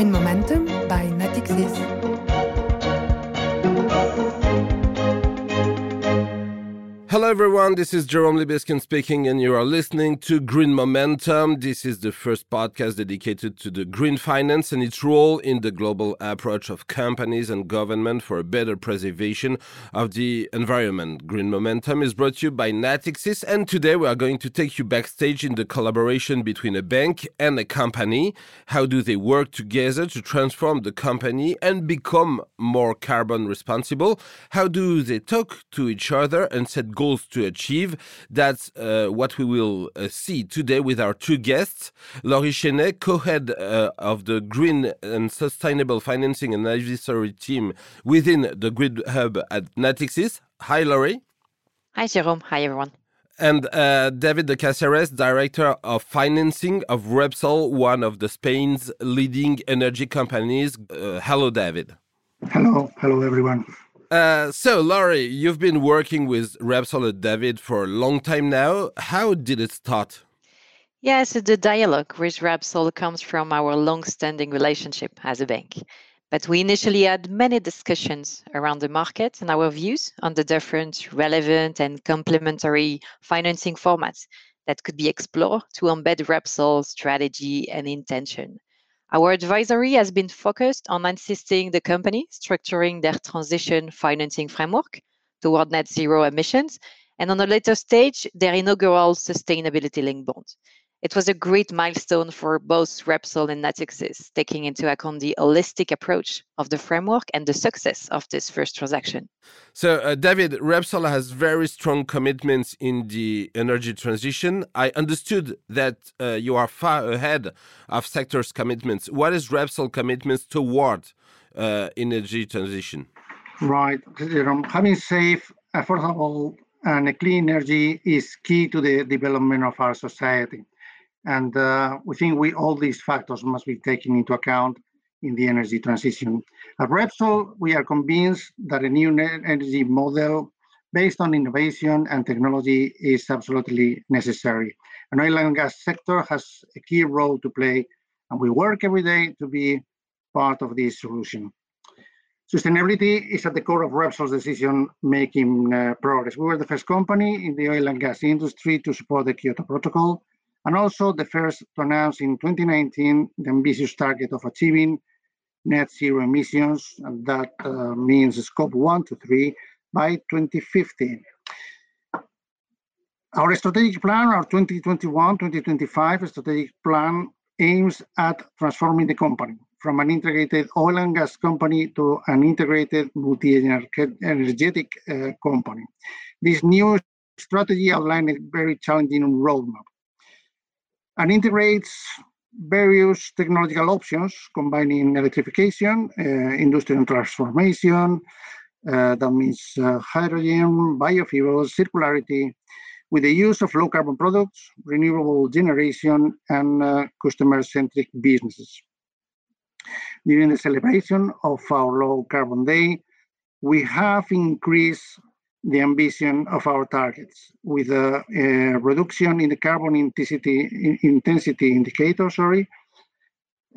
Green Momentum by Natixis. Hello, everyone. This is Jerome Libeskin speaking, and you are listening to Green Momentum. This is the first podcast dedicated to the green finance and its role in the global approach of companies and government for a better preservation of the environment. Green Momentum is brought to you by Natixis, and today we are going to take you backstage in the collaboration between a bank and a company. How do they work together to transform the company and become more carbon responsible? How do they talk to each other and set goals to achieve. That's uh, what we will uh, see today with our two guests. Laurie Chenet, co-head uh, of the Green and Sustainable Financing and Advisory team within the Green Hub at Natixis. Hi, Laurie. Hi, Jerome. Hi, everyone. And uh, David de Caceres, Director of Financing of Repsol, one of the Spain's leading energy companies. Uh, hello, David. Hello. Hello, everyone. Uh, so, Laurie, you've been working with Repsol and David for a long time now. How did it start? Yes, the dialogue with Repsol comes from our long-standing relationship as a bank. But we initially had many discussions around the market and our views on the different relevant and complementary financing formats that could be explored to embed Repsol's strategy and intention. Our advisory has been focused on assisting the company structuring their transition financing framework toward net zero emissions, and on a later stage, their inaugural sustainability linked bond. It was a great milestone for both Repsol and Natixis, taking into account the holistic approach of the framework and the success of this first transaction. So, uh, David, Repsol has very strong commitments in the energy transition. I understood that uh, you are far ahead of sector's commitments. What is Repsol commitments toward uh, energy transition? Right. Having safe, affordable, and clean energy is key to the development of our society. And uh, we think we all these factors must be taken into account in the energy transition. At Repsol, we are convinced that a new energy model based on innovation and technology is absolutely necessary. An oil and gas sector has a key role to play, and we work every day to be part of this solution. Sustainability is at the core of Repsol's decision-making uh, progress. We were the first company in the oil and gas industry to support the Kyoto Protocol, and also the first to announce in 2019 the ambitious target of achieving net zero emissions, and that uh, means scope one to three by 2050. Our strategic plan, our 2021-2025 strategic plan aims at transforming the company from an integrated oil and gas company to an integrated multi-energetic uh, company. This new strategy outlined a very challenging roadmap and integrates various technological options combining electrification, uh, industrial transformation, uh, that means uh, hydrogen, biofuels, circularity, with the use of low carbon products, renewable generation, and uh, customer centric businesses. During the celebration of our low carbon day, we have increased the ambition of our targets with a, a reduction in the carbon intensity, intensity indicator, sorry,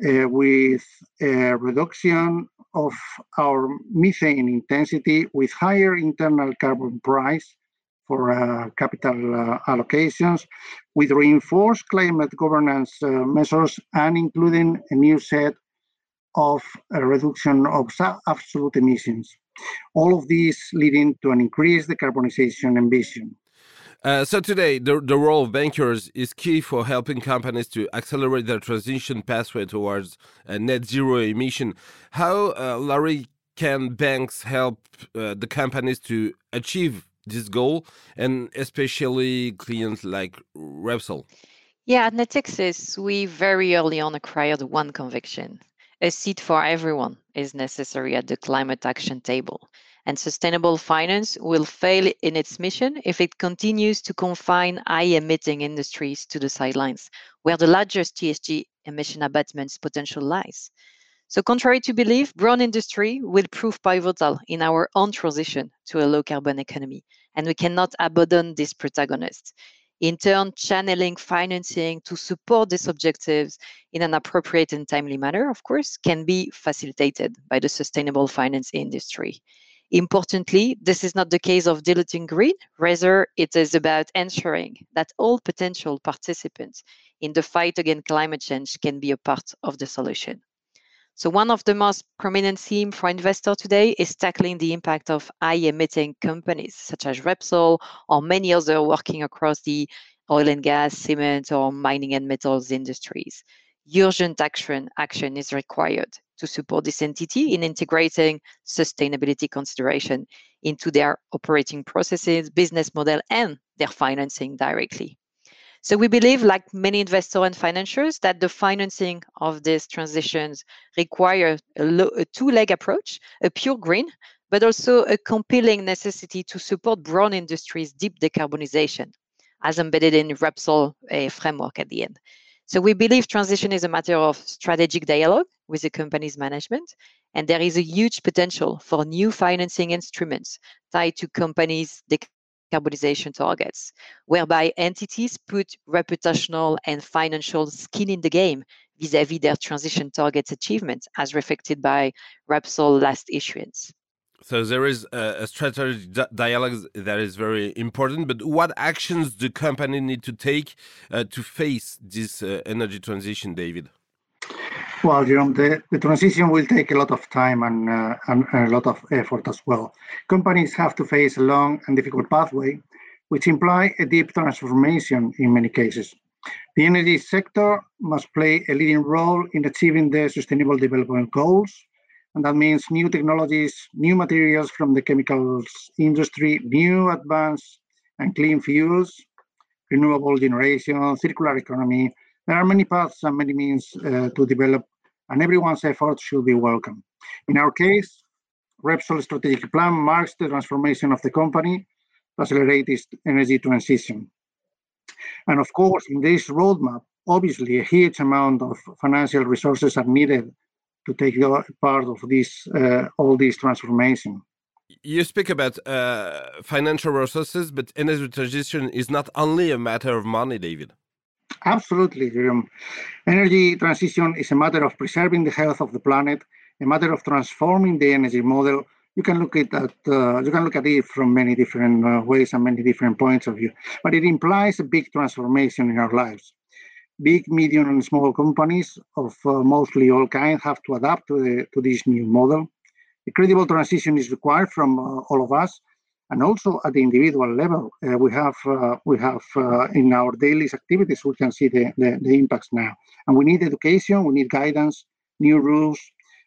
uh, with a reduction of our methane intensity with higher internal carbon price for uh, capital uh, allocations, with reinforced climate governance uh, measures and including a new set of reduction of absolute emissions. All of these leading to an increased decarbonization ambition. Uh, so today, the, the role of bankers is key for helping companies to accelerate their transition pathway towards a net zero emission. How, uh, Laurie, can banks help uh, the companies to achieve this goal, and especially clients like Repsol? Yeah, at Natixis, we very early on acquired one conviction a seat for everyone is necessary at the climate action table, and sustainable finance will fail in its mission if it continues to confine high emitting industries to the sidelines, where the largest GHG emission abatements potential lies. So, contrary to belief, brown industry will prove pivotal in our own transition to a low carbon economy, and we cannot abandon this protagonist. In turn, channeling financing to support these objectives in an appropriate and timely manner, of course, can be facilitated by the sustainable finance industry. Importantly, this is not the case of diluting green. Rather, it is about ensuring that all potential participants in the fight against climate change can be a part of the solution. So one of the most prominent themes for investors today is tackling the impact of high emitting companies such as Repsol or many others working across the oil and gas, cement, or mining and metals industries. Urgent action, action is required to support this entity in integrating sustainability consideration into their operating processes, business model, and their financing directly. So we believe, like many investors and financiers, that the financing of these transitions require a, a two-leg approach, a pure green, but also a compelling necessity to support brown industries' deep decarbonization, as embedded in Repsol a framework at the end. So we believe transition is a matter of strategic dialogue with the company's management, and there is a huge potential for new financing instruments tied to companies' decarbonization targets, whereby entities put reputational and financial skin in the game vis-à-vis their transition targets achievement, as reflected by Repsol last issuance. So there is a, di dialogue that is very important. But what actions do company need to take uh, to face this uh, energy transition, David? Well, Jerome, the, the transition will take a lot of time and, uh, and, and, a lot of effort as well. Companies have to face a long and difficult pathway, which imply a deep transformation in many cases. The energy sector must play a leading role in achieving the Sustainable Development Goals, and that means new technologies, new materials from the chemicals industry, new advanced and clean fuels, renewable generation, circular economy. There are many paths and many means uh, to develop and everyone's effort should be welcome. In our case, Repsol strategic plan marks the transformation of the company to accelerate its energy transition. And of course, in this roadmap, obviously a huge amount of financial resources are needed to take part of this uh, all this transformation. You speak about uh, financial resources, but energy transition is not only a matter of money, David. Absolutely, Jerome. Energy transition is a matter of preserving the health of the planet, a matter of transforming the energy model. You can look at that. Uh, you can look at it from many different uh, ways and many different points of view. But it implies a big transformation in our lives. Big, medium, and small companies of uh, mostly all kinds have to adapt to the, to this new model. A credible transition is required from uh, all of us, and also at the individual level uh, we have uh, we have uh, in our daily activities we can see the, the, the, impacts now. And we need education we need guidance new rules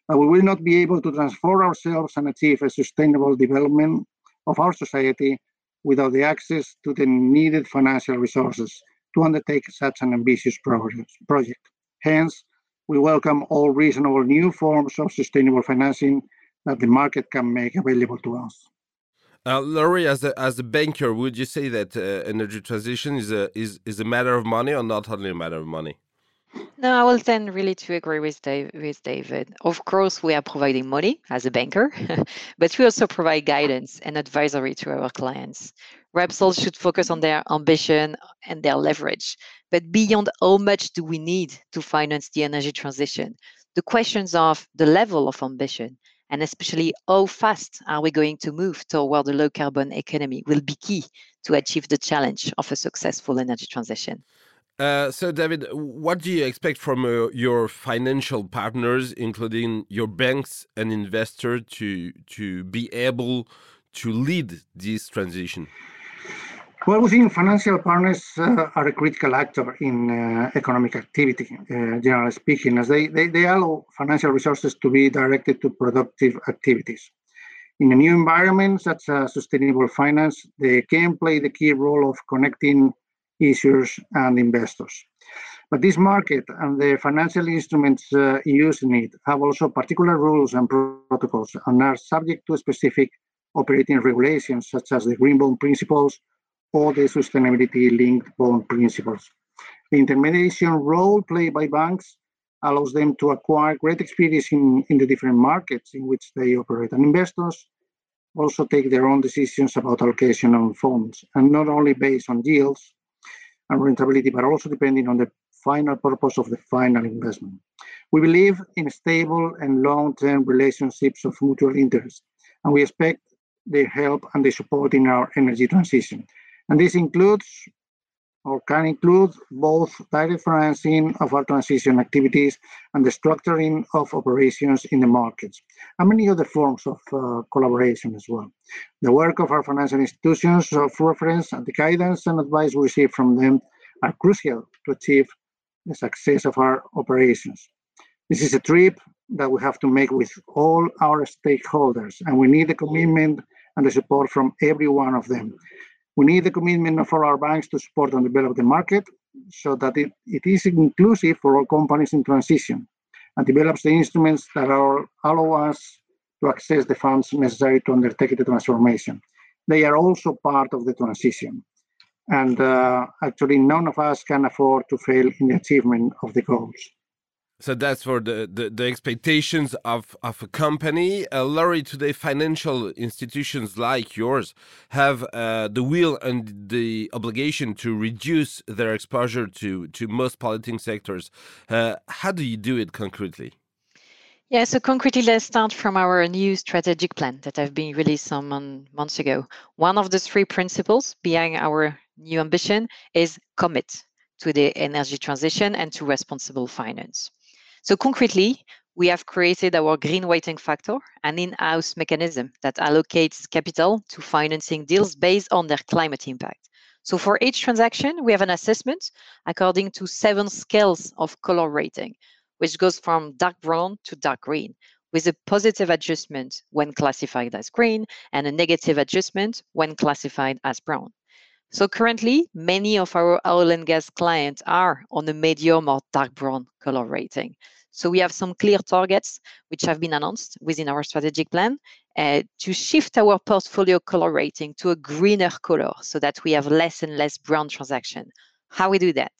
but we will not be able to transform ourselves and achieve a sustainable development of our society without the access to the needed financial resources to undertake such an ambitious project. Hence we welcome all reasonable new forms of sustainable financing that the market can make available to us uh, Laurie, as a as a banker, would you say that uh, energy transition is a is is a matter of money or not only a matter of money? No, I will tend really to agree with Dave, with David. Of course, we are providing money as a banker, but we also provide guidance and advisory to our clients. Repsol should focus on their ambition and their leverage. But beyond how much do we need to finance the energy transition, the questions of the level of ambition and especially how fast are we going to move toward a low carbon economy will be key to achieve the challenge of a successful energy transition. Uh, so, David, what do you expect from uh, your financial partners, including your banks and investors, to to be able to lead this transition? Well, we think financial partners uh, are a critical actor in uh, economic activity, uh, generally speaking, as they, they, they allow financial resources to be directed to productive activities. In a new environment such as sustainable finance, they can play the key role of connecting issuers and investors. But this market and the financial instruments uh, used in it have also particular rules and protocols and are subject to specific operating regulations such as the Green Bond Principles or the sustainability linked bond principles. The intermediation role played by banks allows them to acquire great experience in, in the different markets in which they operate. And investors also take their own decisions about allocation of funds, and not only based on yields, and rentability, but also depending on the final purpose of the final investment. We believe in stable and long-term relationships of mutual interest, and we expect their help and their support in our energy transition. And this includes or can include both direct financing of our transition activities and the structuring of operations in the markets, and many other forms of uh, collaboration as well. The work of our financial institutions of reference and the guidance and advice we receive from them are crucial to achieve the success of our operations. This is a trip that we have to make with all our stakeholders, and we need the commitment and the support from every one of them. We need the commitment for our banks to support and develop the market so that it, it is inclusive for all companies in transition and develops the instruments that are, allow us to access the funds necessary to undertake the transformation. They are also part of the transition. And uh, actually, none of us can afford to fail in the achievement of the goals. So that's for the, the, the, expectations of, of a company. Uh, today financial institutions like yours have uh, the will and the obligation to reduce their exposure to, to most polluting sectors. Uh, how do you do it concretely? Yeah, so concretely, let's start from our new strategic plan that have been released some months ago. One of the three principles behind our new ambition is commit to the energy transition and to responsible finance. So concretely, we have created our green weighting factor, an in-house mechanism that allocates capital to financing deals based on their climate impact. So for each transaction, we have an assessment according to seven scales of color rating, which goes from dark brown to dark green, with a positive adjustment when classified as green and a negative adjustment when classified as brown. So currently, many of our oil and gas clients are on a medium or dark brown color rating. So we have some clear targets which have been announced within our strategic plan uh, to shift our portfolio color rating to a greener color so that we have less and less brown transaction. How we do that?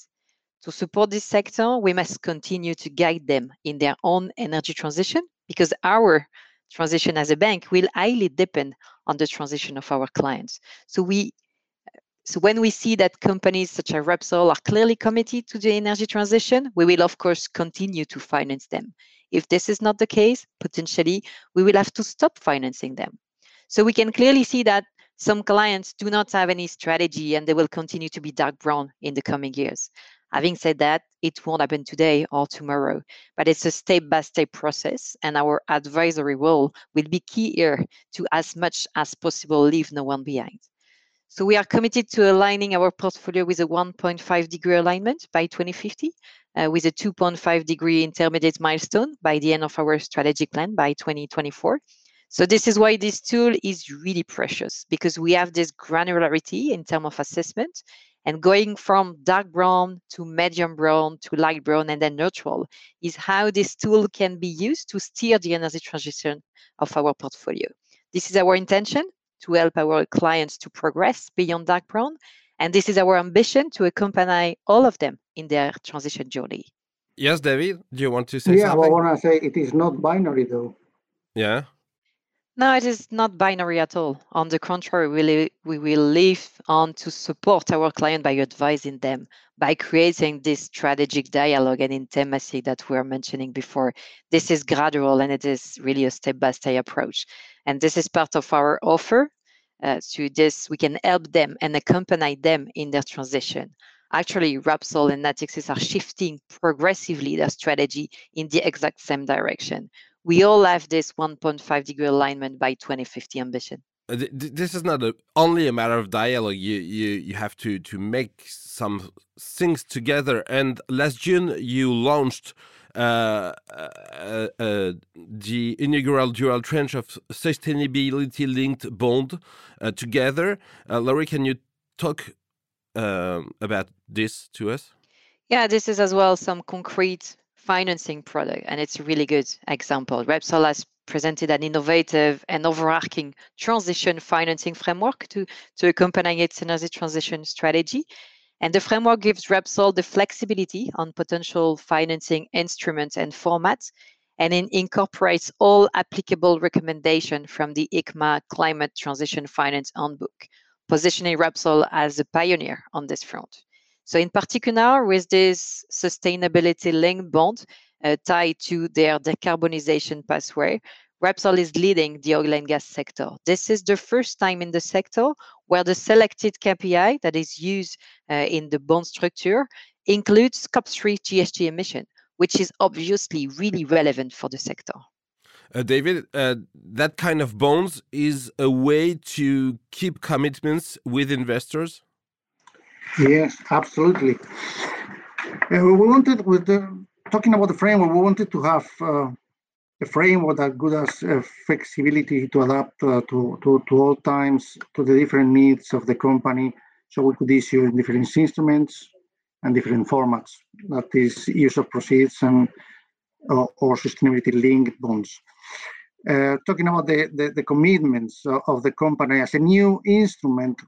To support this sector, we must continue to guide them in their own energy transition because our transition as a bank will highly depend on the transition of our clients. So we so when we see that companies such as Repsol are clearly committed to the energy transition, we will of course continue to finance them. If this is not the case, potentially we will have to stop financing them. So we can clearly see that some clients do not have any strategy and they will continue to be dark brown in the coming years. Having said that, it won't happen today or tomorrow, but it's a step by step process, and our advisory role will be key here to as much as possible leave no one behind. So we are committed to aligning our portfolio with a 1.5 degree alignment by 2050, uh, with a 2.5 degree intermediate milestone by the end of our strategic plan by 2024. So this is why this tool is really precious because we have this granularity in terms of assessment and going from dark brown to medium brown to light brown and then neutral is how this tool can be used to steer the energy transition of our portfolio. This is our intention to help our clients to progress beyond dark brown. And this is our ambition to accompany all of them in their transition journey. Yes, David, do you want to say yeah, something? Yeah, I want to say it is not binary though. Yeah. No, it is not binary at all. On the contrary, we, we will live on to support our client by advising them, by creating this strategic dialogue and intimacy that we were mentioning before. This is gradual and it is really a step by step approach. And this is part of our offer. Uh, to this, we can help them and accompany them in their transition. Actually, Repsol and Natixis are shifting progressively their strategy in the exact same direction we all have this 1.5 degree alignment by 2050 ambition. Uh, this is not a, only a matter of dialogue. You, you you have to to make some things together. And last June, you launched uh, uh, uh, the inaugural dual tranche of sustainability-linked bond uh, together. Uh, Laurie, can you talk um, about this to us? Yeah, this is as well some concrete financing product, and it's a really good example. Repsol has presented an innovative and overarching transition financing framework to, to accompany its energy transition strategy. And the framework gives Repsol the flexibility on potential financing instruments and formats, and it incorporates all applicable recommendations from the ICMA Climate Transition Finance Handbook, positioning Repsol as a pioneer on this front. So, in particular, with this sustainability linked bond uh, tied to their decarbonization pathway, Repsol is leading the oil and gas sector. This is the first time in the sector where the selected KPI that is used uh, in the bond structure includes Scope 3 GHG emission, which is obviously really relevant for the sector. Uh, David, uh, that kind of bonds is a way to keep commitments with investors? Yes, absolutely. Uh, we wanted, with the, talking about the framework, we wanted to have uh, a framework that gives us uh, flexibility to adapt uh, to, to, to all times to the different needs of the company. So we could issue different instruments and different formats. That is use of proceeds and or sustainability linked bonds. Uh, talking about the, the, the, commitments of the company as a new instrument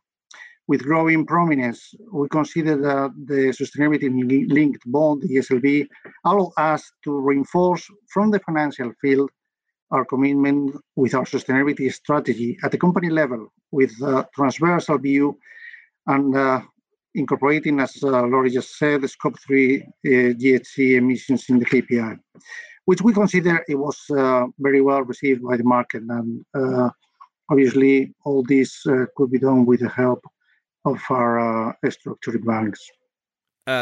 with growing prominence, we consider that the sustainability linked bond, the ESLB, allow us to reinforce from the financial field our commitment with our sustainability strategy at the company level with a transversal view and uh, incorporating, as uh, Laurie just said, the scope 3 uh, GHG emissions in the KPI, which we consider it was uh, very well received by the market. And uh, obviously, all this uh, could be done with the help of our uh, structured banks.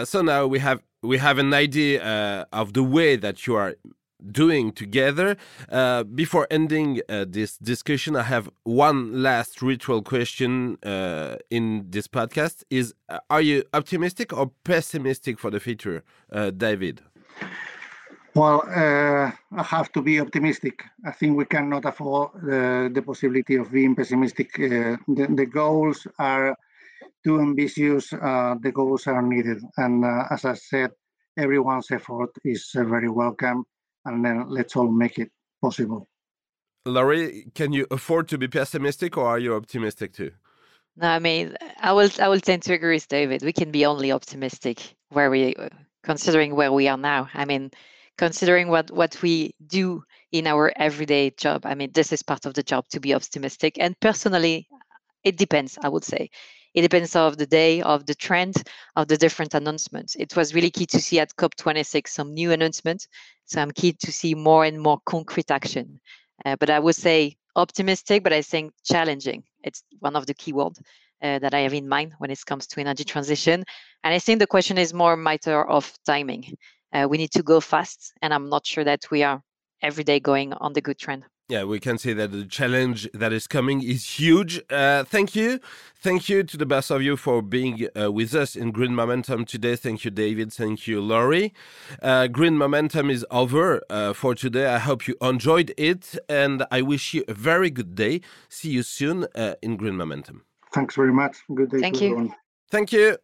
so now we have we have an idea of the way that you are doing together. Uh, before ending uh, this discussion, I have one last ritual question uh, in this podcast: Is uh, are you optimistic or pessimistic for the future, uh, David? Well, uh, I have to be optimistic. I think we cannot afford the possibility of being pessimistic. The, the, goals are too ambitious. Uh, the goals are needed, and uh, as I said, everyone's effort is uh, very welcome and then let's all make it possible. Laurie, can you afford to be pessimistic or are you optimistic too? No, I mean, I will I will tend to agree with David. We can be only optimistic where we considering where we are now. I mean, considering what what we do in our everyday job. I mean, this is part of the job to be optimistic. And personally, it depends, I would say. It depends of the day, of the trend, of the different announcements. It was really key to see at COP26 some new announcements. So I'm keen to see more and more concrete action. Uh, but I would say optimistic, but I think challenging. It's one of the key words uh, that I have in mind when it comes to energy transition. And I think the question is more a matter of timing. Uh, we need to go fast, and I'm not sure that we are every day going on the good trend. Yeah, we can say that the challenge that is coming is huge. Uh, thank you. Thank you to the best of you for being uh, with us in Green Momentum today. Thank you, David. Thank you, Laurie. Uh, Green Momentum is over uh, for today. I hope you enjoyed it and I wish you a very good day. See you soon uh, in Green Momentum. Thanks very much. Good day Thank you. Everyone. Thank you.